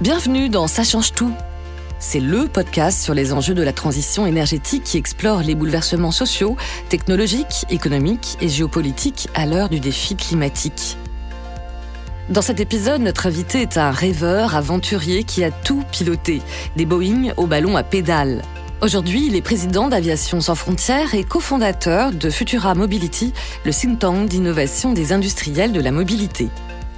Bienvenue dans Ça change tout. C'est le podcast sur les enjeux de la transition énergétique qui explore les bouleversements sociaux, technologiques, économiques et géopolitiques à l'heure du défi climatique. Dans cet épisode, notre invité est un rêveur, aventurier qui a tout piloté, des Boeing au ballon à pédales. Aujourd'hui, il est président d'Aviation sans frontières et cofondateur de Futura Mobility, le think tank d'innovation des industriels de la mobilité.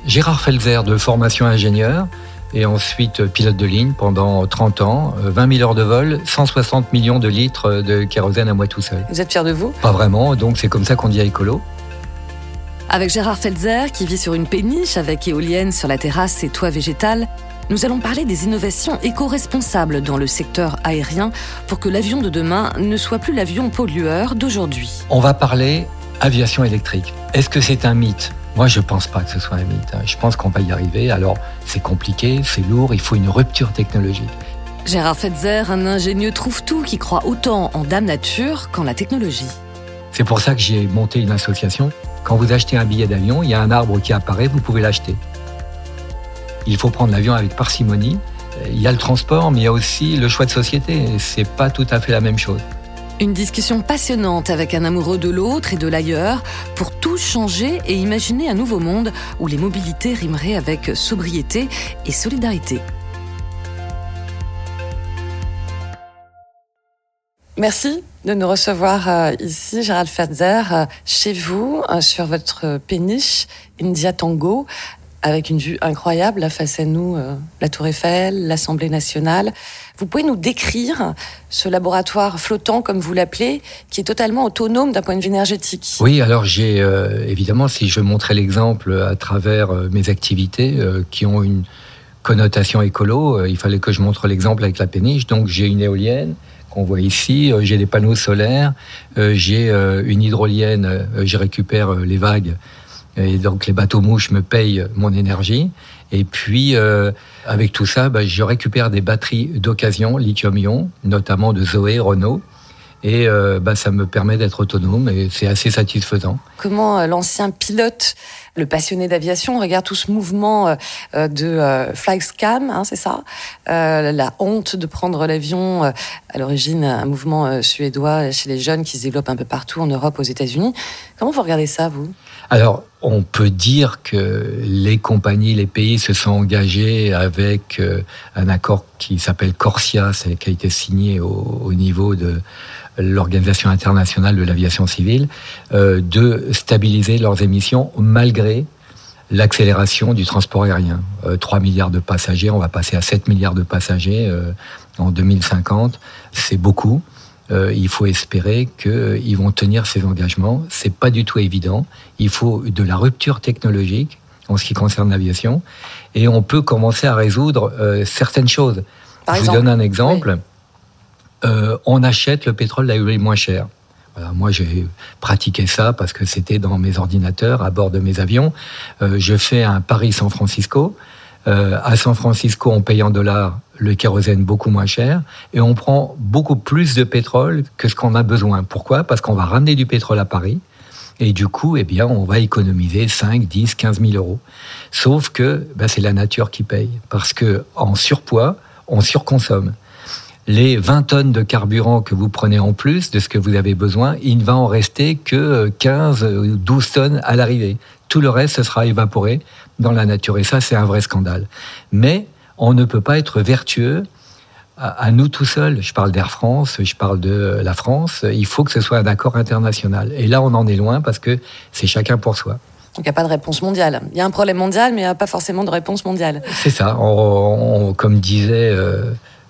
Gérard Felzer de formation ingénieur et ensuite pilote de ligne pendant 30 ans, 20 000 heures de vol, 160 millions de litres de kérosène à moi tout seul. Vous êtes fier de vous? Pas vraiment, donc c'est comme ça qu'on dit à écolo. Avec Gérard Felzer, qui vit sur une péniche avec éolienne sur la terrasse et toit végétal, nous allons parler des innovations éco-responsables dans le secteur aérien pour que l'avion de demain ne soit plus l'avion pollueur d'aujourd'hui. On va parler aviation électrique. Est-ce que c'est un mythe? Moi, je ne pense pas que ce soit un mythe. Je pense qu'on va y arriver. Alors, c'est compliqué, c'est lourd, il faut une rupture technologique. Gérard Fetzer, un ingénieux trouve-tout qui croit autant en Dame Nature qu'en la technologie. C'est pour ça que j'ai monté une association. Quand vous achetez un billet d'avion, il y a un arbre qui apparaît, vous pouvez l'acheter. Il faut prendre l'avion avec parcimonie. Il y a le transport, mais il y a aussi le choix de société. C'est pas tout à fait la même chose. Une discussion passionnante avec un amoureux de l'autre et de l'ailleurs pour changer et imaginer un nouveau monde où les mobilités rimeraient avec sobriété et solidarité. Merci de nous recevoir euh, ici, Gérald Fetzer, euh, chez vous, euh, sur votre péniche India Tango, avec une vue incroyable face à nous, la Tour Eiffel, l'Assemblée nationale. Vous pouvez nous décrire ce laboratoire flottant, comme vous l'appelez, qui est totalement autonome d'un point de vue énergétique? Oui, alors j'ai évidemment, si je montrais l'exemple à travers mes activités qui ont une connotation écolo, il fallait que je montre l'exemple avec la péniche. Donc j'ai une éolienne qu'on voit ici. J'ai des panneaux solaires, j'ai une hydrolienne, je récupère les vagues et donc les bateaux mouches me payent mon énergie. Et puis avec tout ça, bah, je récupère des batteries d'occasion lithium-ion, notamment de Zoé, Renault. Et bah, ça me permet d'être autonome et c'est assez satisfaisant. Comment l'ancien pilote, le passionné d'aviation, regarde tout ce mouvement de Flyscam, hein, c'est ça La honte de prendre l'avion, à l'origine un mouvement suédois chez les jeunes qui se développe un peu partout en Europe, aux États-Unis. Comment vous regardez ça, vous? Alors, on peut dire que les compagnies, les pays se sont engagés avec un accord qui s'appelle Corsia, qui a été signé au, niveau de l'Organisation internationale de l'aviation civile, de stabiliser leurs émissions malgré l'accélération du transport aérien. 3 milliards de passagers, on va passer à 7 milliards de passagers en 2050, c'est beaucoup il faut espérer qu'ils vont tenir ces engagements. C'est pas du tout évident. Il faut de la rupture technologique en ce qui concerne l'aviation, et on peut commencer à résoudre certaines choses. Je vous donne un exemple. on achète le pétrole là où il est moins cher. moi, j'ai pratiqué ça parce que c'était dans mes ordinateurs, à bord de mes avions. je fais un Paris-San Francisco. à San Francisco, on paye en dollars le kérosène beaucoup moins cher et on prend beaucoup plus de pétrole que ce qu'on a besoin. Pourquoi? Parce qu'on va ramener du pétrole à Paris et du coup, eh bien, on va économiser 5, 10, 15 000 euros. Sauf que ben, c'est la nature qui paye parce que surpoids, on surconsomme. Les 20 tonnes de carburant que vous prenez en plus de ce que vous avez besoin, il ne va en rester que 15 ou 12 tonnes à l'arrivée. Tout le reste, ce sera évaporé dans la nature. Et ça, c'est un vrai scandale. Mais on ne peut pas être vertueux à, nous tout seuls. Je parle d'Air France, je parle de la France. Il faut que ce soit un accord international. Et là, on en est loin parce que c'est chacun pour soi. Donc il n'y a pas de réponse mondiale. Il y a un problème mondial, mais il n'y a pas forcément de réponse mondiale. C'est ça. comme disait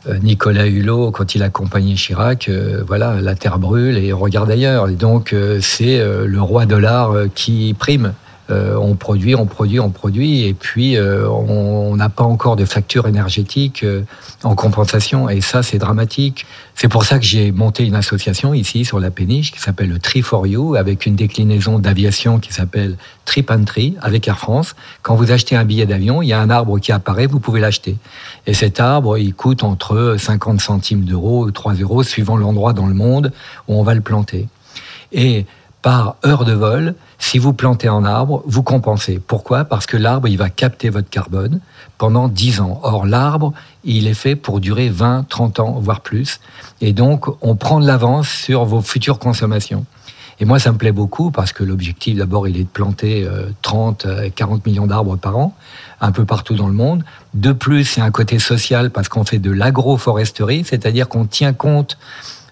euh, Nicolas Hulot quand il accompagnait Chirac, euh, voilà, la terre brûle et on regarde ailleurs. Et donc euh, c'est le roi dollar qui prime. Euh, on produit, on produit, on produit, et puis euh, on n'a pas encore de facture énergétique euh, en compensation, et ça c'est dramatique. C'est pour ça que j'ai monté une association ici sur la péniche qui s'appelle le Tree for You, avec une déclinaison d'aviation qui s'appelle Trip avec Air France. Quand vous achetez un billet d'avion, il y a un arbre qui apparaît, vous pouvez l'acheter. Et cet arbre, il coûte entre 50 centimes d'euros ou 3 euros, suivant l'endroit dans le monde où on va le planter. Et par heure de vol. Si vous plantez un arbre, vous compensez. Pourquoi? Parce que l'arbre, il va capter votre carbone pendant 10 ans. Or, l'arbre, il est fait pour durer 20, 30 ans, voire plus. Et donc, on prend de l'avance sur vos futures consommations. Et moi, ça me plaît beaucoup parce que l'objectif, d'abord, il est de planter 30, euh, 40 euh, millions d'arbres par an, un peu partout dans le monde. De plus, c'est un côté social parce qu'on fait de l'agroforesterie, c'est-à-dire qu'on tient compte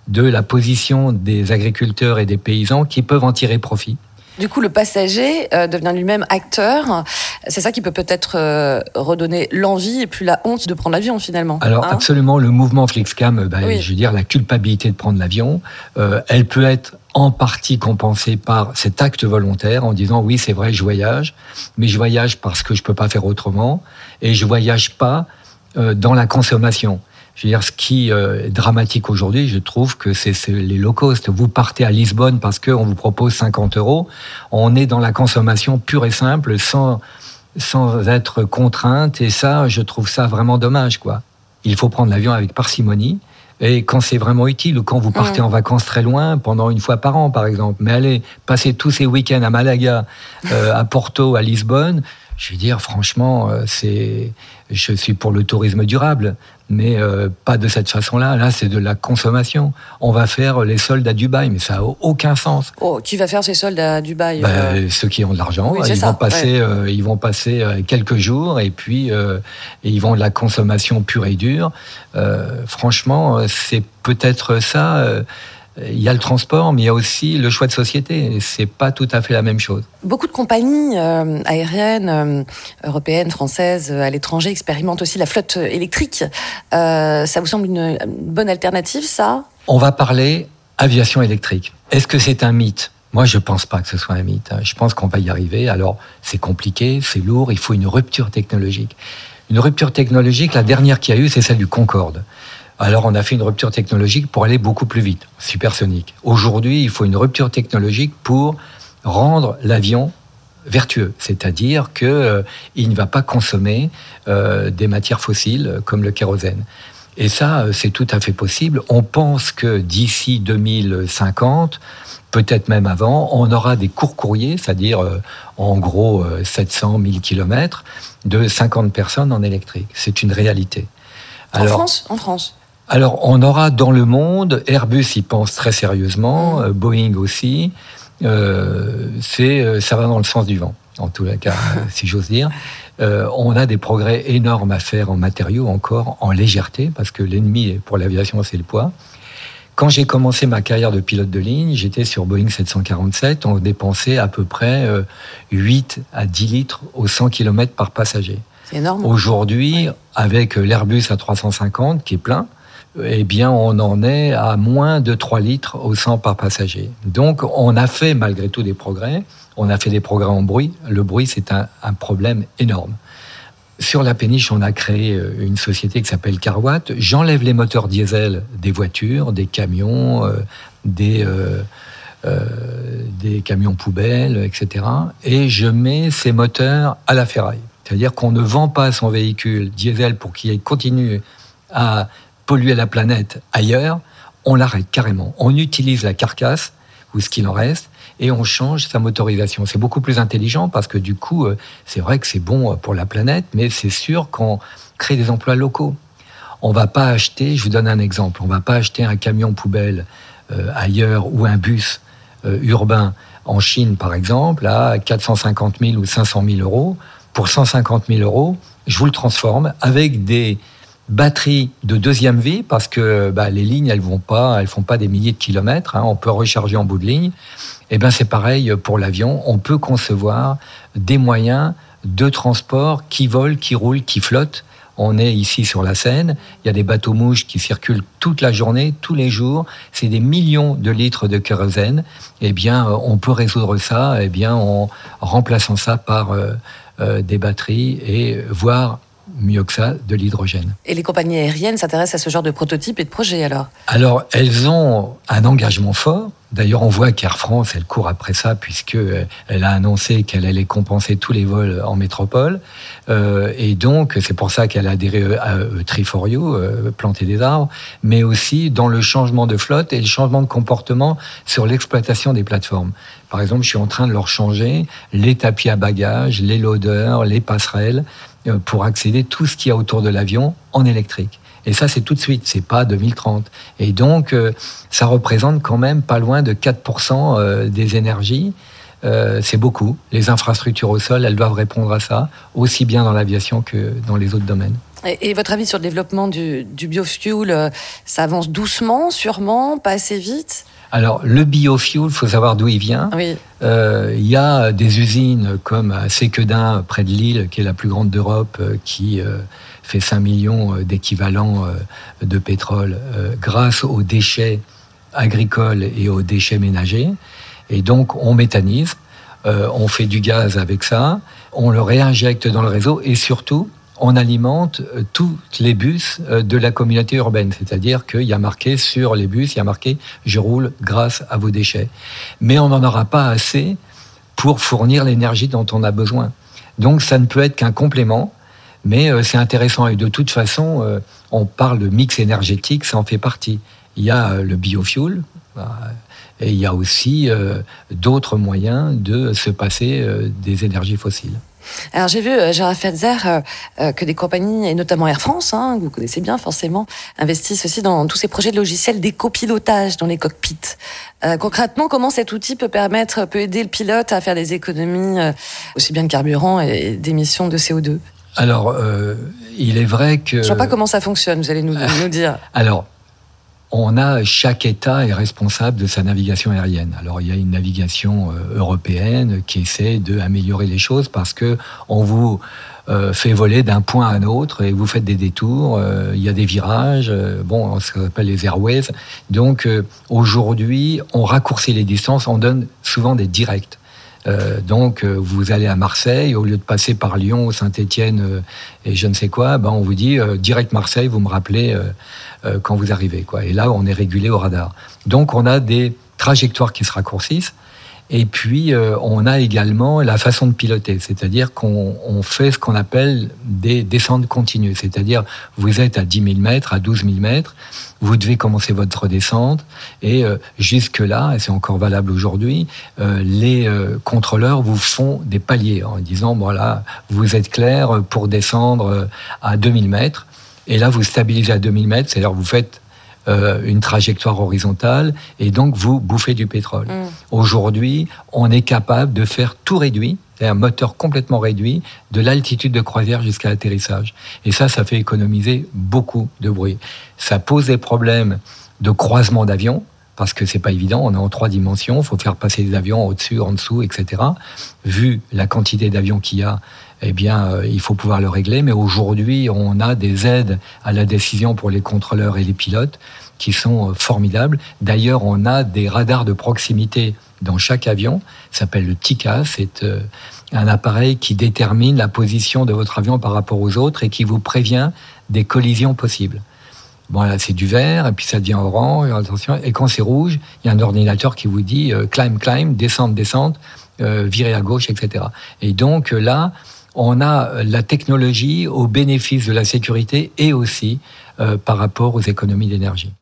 de la position des agriculteurs et des paysans qui peuvent en tirer profit. Du coup, le passager euh, devient lui-même acteur. C'est ça qui peut peut-être euh, redonner l'envie et plus la honte de prendre l'avion finalement. Alors hein? absolument, le mouvement Flixcam, bah, je veux dire, la culpabilité de prendre l'avion, euh, elle peut être en partie compensée par cet acte volontaire en disant oui, c'est vrai, je voyage, mais je voyage parce que je peux pas faire autrement et je voyage pas dans la consommation. Je veux dire, ce qui euh, est dramatique aujourd'hui, je trouve que c'est les low cost. Vous partez à Lisbonne parce qu'on vous propose 50 euros. On est dans la consommation pure et simple, sans, sans être contrainte. Et ça, je trouve ça vraiment dommage, quoi. Il faut prendre l'avion avec parcimonie. Et quand c'est vraiment utile, ou quand vous partez en vacances très loin, pendant une fois par an, par exemple. Mais allez passer tous ces week-ends à Malaga, euh, à Porto, à Lisbonne, je veux dire, franchement, euh, c'est, je suis pour le tourisme durable, mais euh, pas de cette façon-là. Là, c'est de la consommation. On va faire les soldes à Dubaï, mais ça n'a aucun sens. Oh, qui va faire ces soldes à Dubaï bah, euh Ceux qui ont de l'argent, ils, vont passer, ils vont passer quelques jours et puis ils vont de la consommation pure et dure. franchement, c'est peut-être ça il y a le transport, mais il y a aussi le choix de société. C'est pas tout à fait la même chose. Beaucoup de compagnies euh, aériennes euh, européennes, françaises, euh, à l'étranger expérimentent aussi la flotte électrique. ça vous semble une, bonne alternative, ça? On va parler aviation électrique. Est-ce que c'est un mythe? Moi, je pense pas que ce soit un mythe. Je pense qu'on va y arriver. Alors, c'est compliqué, c'est lourd, il faut une rupture technologique. Une rupture technologique, la dernière qu'il y a eu, c'est celle du Concorde. Alors on a fait une rupture technologique pour aller beaucoup plus vite, supersonique. Aujourd'hui, il faut une rupture technologique pour rendre l'avion vertueux, c'est-à-dire qu'il euh, ne va pas consommer euh, des matières fossiles comme le kérosène. Et ça, euh, c'est tout à fait possible. On pense que d'ici 2050, peut-être même avant, on aura des courts courriers, c'est-à-dire en gros 700 000 km, de 50 personnes en électrique. C'est une réalité. en France? En France alors, on aura dans le monde, Airbus y pense très sérieusement, mm. euh, Boeing aussi. Euh, c'est, euh, ça va dans le sens du vent, en tous les cas, si j'ose dire. on a des progrès énormes à faire en matériaux encore, en légèreté, parce que l'ennemi pour l'aviation, c'est le poids. Quand j'ai commencé ma carrière de pilote de ligne, j'étais sur Boeing 747. On dépensait à peu près 8 à 10 litres au 100 km par passager. C'est énorme. Aujourd'hui, avec l'Airbus A350 qui est plein, eh bien, on en est à moins de 3 litres au 100 par passager. Donc, on a fait malgré tout des progrès. On a fait des progrès en bruit. Le bruit, c'est un, problème énorme. Sur la péniche, on a créé euh, une société qui s'appelle Carwatt. J'enlève les moteurs diesel des voitures, des camions, euh, euh, des camions poubelles, etc. Et je mets ces moteurs à la ferraille. C'est-à-dire qu'on ne vend pas son véhicule diesel pour qu'il continue à polluer la planète ailleurs, on l'arrête carrément. On utilise la carcasse ou ce qu'il en reste et on change sa motorisation. C'est beaucoup plus intelligent parce que du coup, euh, c'est vrai que c'est bon euh, pour la planète, mais c'est sûr qu'on crée des emplois locaux. On va pas acheter, je vous donne un exemple, on va pas acheter un camion poubelle euh, ailleurs ou un bus urbain en Chine, par exemple, à 450 000 ou 500 000 euros. Pour 150 000 euros, je vous le transforme avec des batterie de deuxième vie parce que bah, les lignes elles vont pas, elles font pas des milliers de kilomètres. Hein, on peut recharger en bout de ligne. Et eh ben c'est pareil pour l'avion. On peut concevoir des moyens de transport qui volent, qui roulent, qui flottent. On est ici sur la Seine. Il y a des bateaux mouches qui circulent toute la journée, tous les jours. C'est des millions de litres de kérosène. Eh bien, on peut résoudre ça. Eh bien, en remplaçant ça par euh, euh, des batteries et voire mieux que ça, de l'hydrogène. Et les compagnies aériennes s'intéressent à ce genre de prototypes et de projets alors? Alors, elles ont un engagement fort. D'ailleurs, on voit qu'Air France, elle court après ça puisqu'elle euh, a annoncé qu'elle allait compenser tous les vols en métropole. Euh, et donc, c'est pour ça qu'elle a adhéré à Triforio, euh, planter des arbres, mais aussi dans le changement de flotte et le changement de comportement sur l'exploitation des plateformes. Par exemple, je suis en train de leur changer les tapis à bagages, les loaders, les passerelles, euh, pour accéder tout ce qu'il y a autour de l'avion en électrique. Et ça, c'est tout de suite, c'est pas 2030. Et donc, euh, ça représente quand même pas loin de 4% euh, des énergies. c'est beaucoup. Les infrastructures au sol, elles doivent répondre à ça, aussi bien dans l'aviation que dans les autres domaines. Et, votre avis sur le développement du biofuel, ça avance doucement, sûrement, pas assez vite? Alors, le biofuel, il faut savoir d'où il vient. Euh, il y a des usines comme à Séquedin, près de Lille, qui est la plus grande d'Europe, euh, qui euh, fait 5 millions d'équivalents de pétrole grâce aux déchets agricoles et aux déchets ménagers. Et donc, on méthanise, on fait du gaz avec ça, on le réinjecte dans le réseau et surtout, on alimente euh, tous les bus euh, de la communauté urbaine. C'est-à-dire qu'il y a marqué sur les bus, il y a marqué je roule grâce à vos déchets. Mais on n'en aura pas assez pour fournir l'énergie dont on a besoin. Donc ça ne peut être qu'un complément, mais euh, c'est intéressant. Et de toute façon, on parle de mix énergétique, ça en fait partie. Il y a le biofuel, et il y a aussi d'autres moyens de se passer des énergies fossiles. Alors j'ai vu, euh, Gérard Fetzer, euh, euh, que des compagnies, et notamment Air France, hein, que vous connaissez bien forcément, investissent aussi dans tous ces projets de logiciels d'éco-pilotage dans les cockpits. concrètement, comment cet outil peut permettre, peut aider le pilote à faire des économies aussi bien de carburant et d'émissions de CO2 Alors, il est vrai que... Je ne vois pas comment ça fonctionne, vous allez nous, nous dire. Alors, on a chaque État est responsable de sa navigation aérienne. Alors il y a une navigation euh, européenne qui essaie d'améliorer les choses parce que on vous euh, fait voler d'un point à un autre et vous faites des détours. Euh, il y a des virages. bon, ce qu'on appelle les airways. Donc aujourd'hui, on raccourcit les distances. On donne souvent des directs. Donc, vous allez à Marseille, au lieu de passer par Lyon, Saint-Étienne et je ne sais quoi, ben, on vous dit direct Marseille, vous me rappelez euh, quand vous arrivez. Quoi. Et là, on est régulé au radar. Donc, on a des trajectoires qui se raccourcissent. Et puis, euh, on a également la façon de piloter, c'est-à-dire qu'on fait ce qu'on appelle des descentes continues, c'est-à-dire vous êtes à 10 000 mètres, à 12 000 mètres, vous devez commencer votre descente, et euh, jusque-là, et c'est encore valable aujourd'hui, les contrôleurs vous font des paliers en disant, voilà, vous êtes clair pour descendre à 2000 mètres, et là, vous stabilisez à 2000 mètres, c'est-à-dire vous faites euh, une trajectoire horizontale et donc vous bouffez du pétrole. Mm. Aujourd'hui, on est capable de faire tout réduit, un moteur complètement réduit, de l'altitude de croisière jusqu'à l'atterrissage. Et ça, ça fait économiser beaucoup de bruit. Ça pose des problèmes de croisement d'avions, parce que c'est pas évident, on est en trois dimensions, il faut faire passer des avions au-dessus, en dessous, etc. Vu la quantité d'avions qu'il y a, eh bien, euh, il faut pouvoir le régler. Mais aujourd'hui, on a des aides à la décision pour les contrôleurs et les pilotes qui sont euh, formidables. D'ailleurs, on a des radars de proximité dans chaque avion. Ça s'appelle le TICA. C'est euh, un appareil qui détermine la position de votre avion par rapport aux autres et qui vous prévient des collisions possibles. Bon, là, c'est du vert, et puis ça devient orange, attention. Et quand c'est rouge, il y a un ordinateur qui vous dit euh, climb, climb, descente, descente, virer à gauche, etc. Et donc là, on a la technologie au bénéfice de la sécurité et aussi par rapport aux économies d'énergie.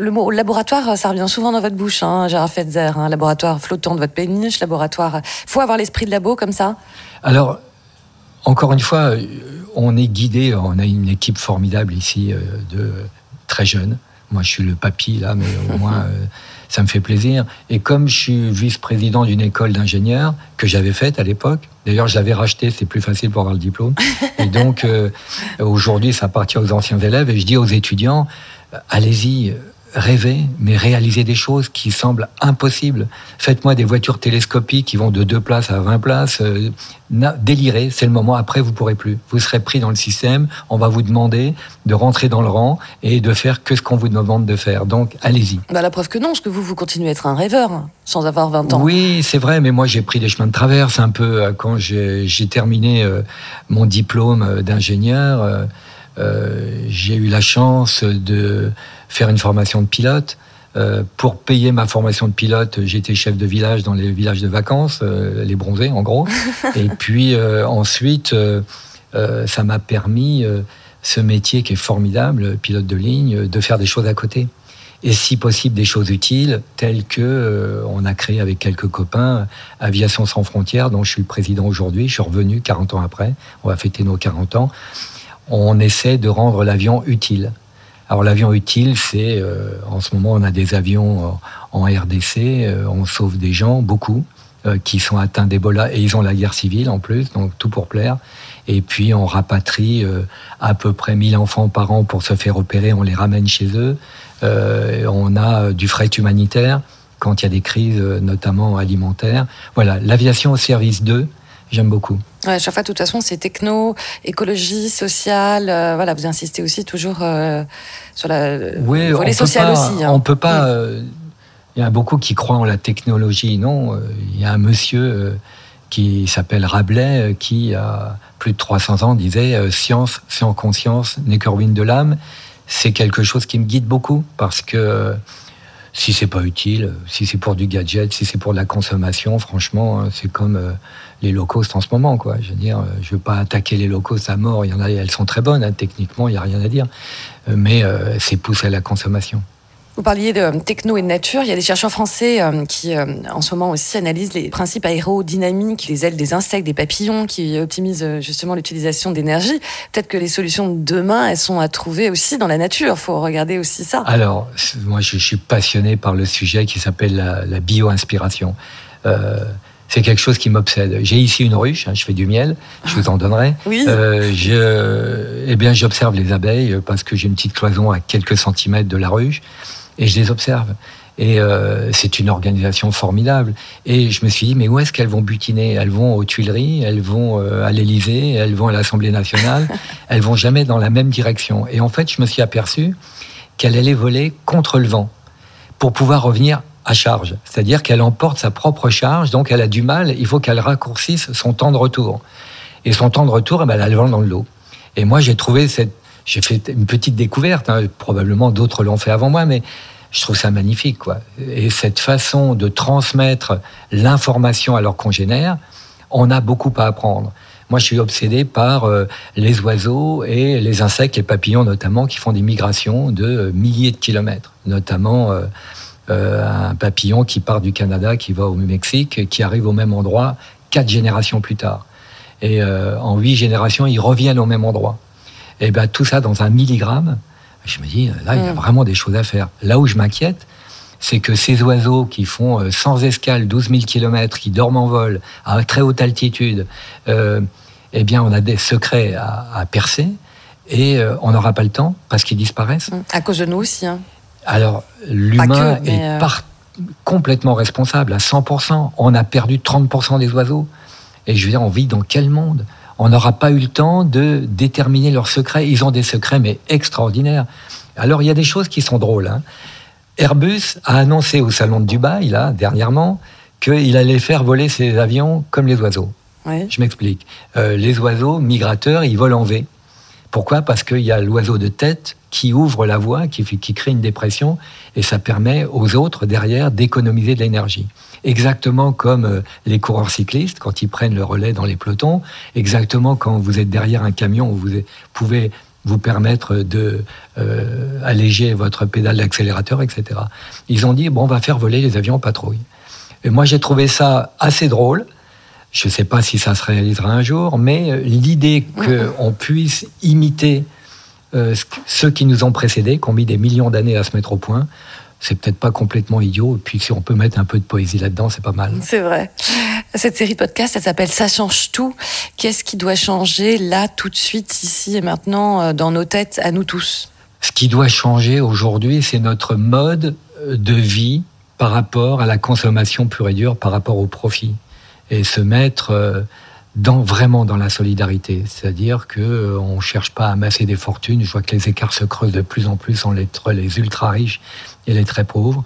le mot laboratoire, ça revient souvent dans votre bouche, hein, Gérard Fetzer, hein, laboratoire flottant de votre péniche, laboratoire. Faut avoir l'esprit de labo comme ça? Alors, encore une fois, on est guidé, on a une équipe formidable ici euh, de très jeunes. Moi, je suis le papy là, mais au moins, euh, ça me fait plaisir. Et comme je suis vice-président d'une école d'ingénieurs que j'avais faite à l'époque, d'ailleurs, je l'avais racheté, c'est plus facile pour avoir le diplôme. Et donc, euh, aujourd'hui, ça appartient aux anciens élèves. Et je dis aux étudiants, allez-y, rêver, mais réaliser des choses qui semblent impossibles. Faites-moi des voitures télescopiques qui vont de deux places à 20 places. Euh, délirez, c'est le moment. Après, vous pourrez plus. Vous serez pris dans le système. On va vous demander de rentrer dans le rang et de faire que ce qu'on vous demande de faire. Donc, allez-y. Bah, la preuve que non, parce que vous, vous continuez à être un rêveur hein, sans avoir 20 ans. Oui, c'est vrai, mais moi, j'ai pris des chemins de traverse un peu euh, quand j'ai terminé euh, mon diplôme d'ingénieur. j'ai eu la chance de faire une formation de pilote. Euh, pour payer ma formation de pilote, j'étais chef de village dans les villages de vacances, euh, les bronzés en gros. Et puis euh, ensuite, ça m'a permis ce métier qui est formidable, pilote de ligne, de faire des choses à côté. Et si possible, des choses utiles, telles que on a créé avec quelques copains Aviation sans frontières, dont je suis président aujourd'hui. Je suis revenu 40 ans après. On va fêter nos 40 ans. On essaie de rendre l'avion utile. Alors l'avion utile, c'est euh, en ce moment on a des avions euh, en RDC, euh, on sauve des gens, beaucoup, qui sont atteints d'Ebola et ils ont la guerre civile en plus, donc tout pour plaire. Et puis on rapatrie à peu près 1000 enfants par an pour se faire opérer, on les ramène chez eux. on a du fret humanitaire quand il y a des crises, notamment alimentaires. Voilà, l'aviation au service d'eux, j'aime beaucoup. Ouais, chaque fois, de toute façon, c'est techno, écologie, social. Euh, voilà, vous insistez aussi toujours euh, sur la oui, volet social aussi. Hein. On peut pas. Euh, il y a beaucoup qui croient en la technologie. Non, il y a un monsieur qui s'appelle Rabelais qui, a plus de 300 ans, disait Science sans conscience n'est que ruine de l'âme. C'est quelque chose qui me guide beaucoup parce que si c'est pas utile, si c'est pour du gadget, si c'est pour de la consommation, franchement, hein, c'est comme euh, les low cost en ce moment, quoi. Je veux dire, euh, je veux pas attaquer les low cost à mort. Il y en a, elles sont très bonnes, hein, techniquement, il y a rien à dire, euh, mais c'est poussé à la consommation. Vous parliez de techno et de nature. Il y a des chercheurs français euh, qui, euh, en ce moment aussi, analysent les principes aérodynamiques, les ailes des insectes, des papillons, qui optimisent euh, justement l'utilisation d'énergie. Peut-être que les solutions de demain, elles sont à trouver aussi dans la nature. Il faut regarder aussi ça. Alors, moi, je suis passionné par le sujet qui s'appelle la, bio-inspiration. C'est quelque chose qui m'obsède. J'ai ici une ruche, hein, je fais du miel, je vous en donnerai. Oui. je, eh bien, j'observe les abeilles parce que j'ai une petite cloison à quelques centimètres de la ruche et je les observe. Et euh, c'est une organisation formidable. Et je me suis dit, mais où est-ce qu'elles vont butiner? Elles vont aux Tuileries, elles vont euh, à l'Élysée, elles vont à l'Assemblée nationale, elles vont jamais dans la même direction. Et en fait, je me suis aperçu qu'elle allait voler contre le vent pour pouvoir revenir à charge. C'est-à-dire qu'elle emporte sa propre charge, donc elle a du mal, il faut qu'elle raccourcisse son temps de retour. Et son temps de retour, eh ben, elle vole dans le lot. Et moi, j'ai trouvé cette j'ai fait une petite découverte, hein. probablement d'autres l'ont fait avant moi, mais je trouve ça magnifique. Quoi. Et cette façon de transmettre l'information à leurs congénères, on a beaucoup à apprendre. Moi, je suis obsédé par euh, les oiseaux et les insectes, les papillons notamment, qui font des migrations de milliers de kilomètres. Notamment euh, euh, un papillon qui part du Canada, qui va au Mexique, qui arrive au même endroit quatre générations plus tard. Et en huit générations, ils reviennent au même endroit. Et bien tout ça dans un milligramme, je me dis, là, il y a mm. vraiment des choses à faire. Là où je m'inquiète, c'est que ces oiseaux qui font euh, sans escale 12 000 km, qui dorment en vol à très haute altitude, euh, eh bien, on a des secrets à, percer et euh, on n'aura pas le temps parce qu'ils disparaissent. Mm. À cause de nous aussi. Hein. Alors, l'humain est complètement responsable à 100%. On a perdu 30% des oiseaux. Et je veux dire, on vit dans quel monde? On n'aura pas eu le temps de déterminer leurs secrets. Ils ont des secrets, mais extraordinaires. Alors, il y a des choses qui sont drôles. Hein. Airbus a annoncé au salon de Dubaï, là, dernièrement, qu'il allait faire voler ses avions comme les oiseaux. Je m'explique. Euh, les oiseaux migrateurs, ils volent en V. Pourquoi? Parce qu'il y a l'oiseau de tête qui ouvre la voie, qui, qui crée une dépression, et ça permet aux autres derrière d'économiser de l'énergie. Exactement comme euh, les coureurs cyclistes, quand ils prennent le relais dans les pelotons, exactement quand vous êtes derrière un camion, vous pouvez vous permettre de euh, alléger votre pédale d'accélérateur, etc. Ils ont dit bon, on va faire voler les avions en patrouille. Et moi, j'ai trouvé ça assez drôle. Je ne sais pas si ça se réalisera un jour, mais euh, l'idée qu'on puisse imiter euh, ceux qui nous ont précédés, qui ont mis des millions d'années à se mettre au point, c'est peut-être pas complètement idiot. Et puis si on peut mettre un peu de poésie là-dedans, c'est pas mal. C'est vrai. Cette série de podcasts, elle s'appelle Ça change tout. Qu'est-ce qui doit changer là, tout de suite, ici et maintenant, euh, dans nos têtes, à nous tous? Ce qui doit changer aujourd'hui, c'est notre mode de vie par rapport à la consommation pure et dure, par rapport au profit. Et se mettre euh, dans, vraiment dans la solidarité. C'est-à-dire qu'on euh, ne cherche pas à amasser des fortunes. Je vois que les écarts se creusent de plus en plus entre les ultra riches et les très pauvres.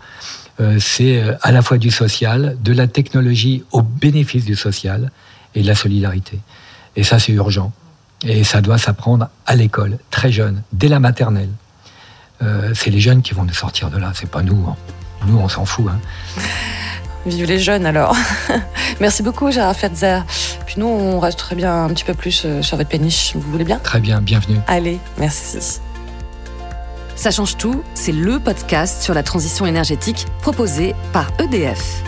Euh, c'est à la fois du social, de la technologie au bénéfice du social et de la solidarité. Et ça, c'est urgent. Et ça doit s'apprendre à l'école, très jeune, dès la maternelle. Euh, c'est les jeunes qui vont nous sortir de là, c'est pas nous. Hein. Nous, on s'en fout. Hein. Vive les jeunes alors. Merci beaucoup Gérard Fetzer. Puis nous, on reste très bien un petit peu plus euh, sur votre péniche. Vous voulez bien Très bien, bienvenue. Allez, merci. Ça change tout, c'est le podcast sur la transition énergétique proposé par EDF.